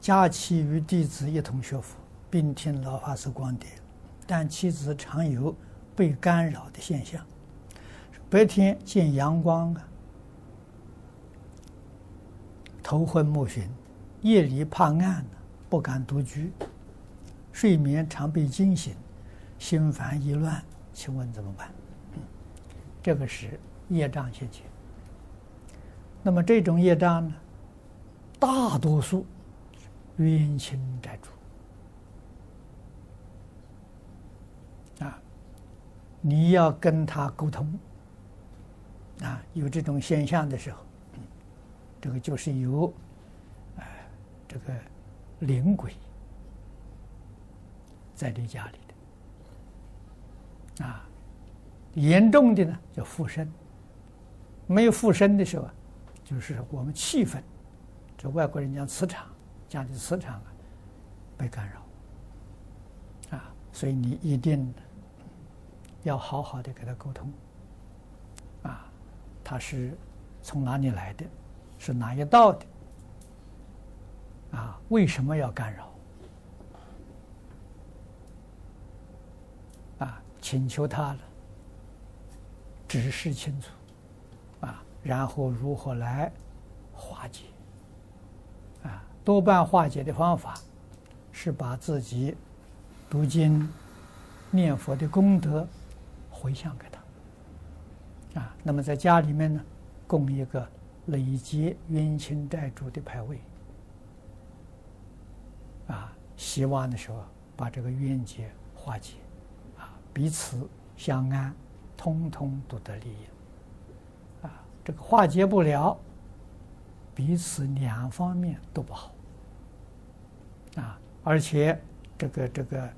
家妻与弟子一同学佛，并听老法师光碟，但妻子常有被干扰的现象。白天见阳光啊，头昏目眩；夜里怕暗，不敢独居，睡眠常被惊醒，心烦意乱。请问怎么办？这个是业障现前。那么这种业障呢，大多数。冤亲债主。啊，你要跟他沟通。啊，有这种现象的时候，这个就是有啊，这个灵鬼在你家里的。啊，严重的呢叫附身，没有附身的时候啊，就是我们气氛，这外国人讲磁场。家的磁场啊被干扰啊，所以你一定要好好的跟他沟通啊，他是从哪里来的，是哪一道的啊？为什么要干扰啊？请求他了，指示清楚啊，然后如何来化解？多半化解的方法是把自己读经、念佛的功德回向给他啊。那么在家里面呢，供一个累劫冤亲债主的牌位啊，希望的时候把这个冤结化解啊，彼此相安，通通都得利益啊。这个化解不了，彼此两方面都不好。啊，而且这个这个，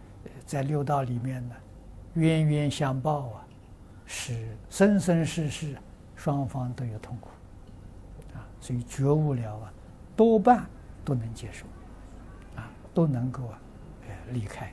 在六道里面呢，冤冤相报啊，是生生世世双方都有痛苦，啊，所以觉悟了啊，多半都能接受，啊，都能够啊，离开。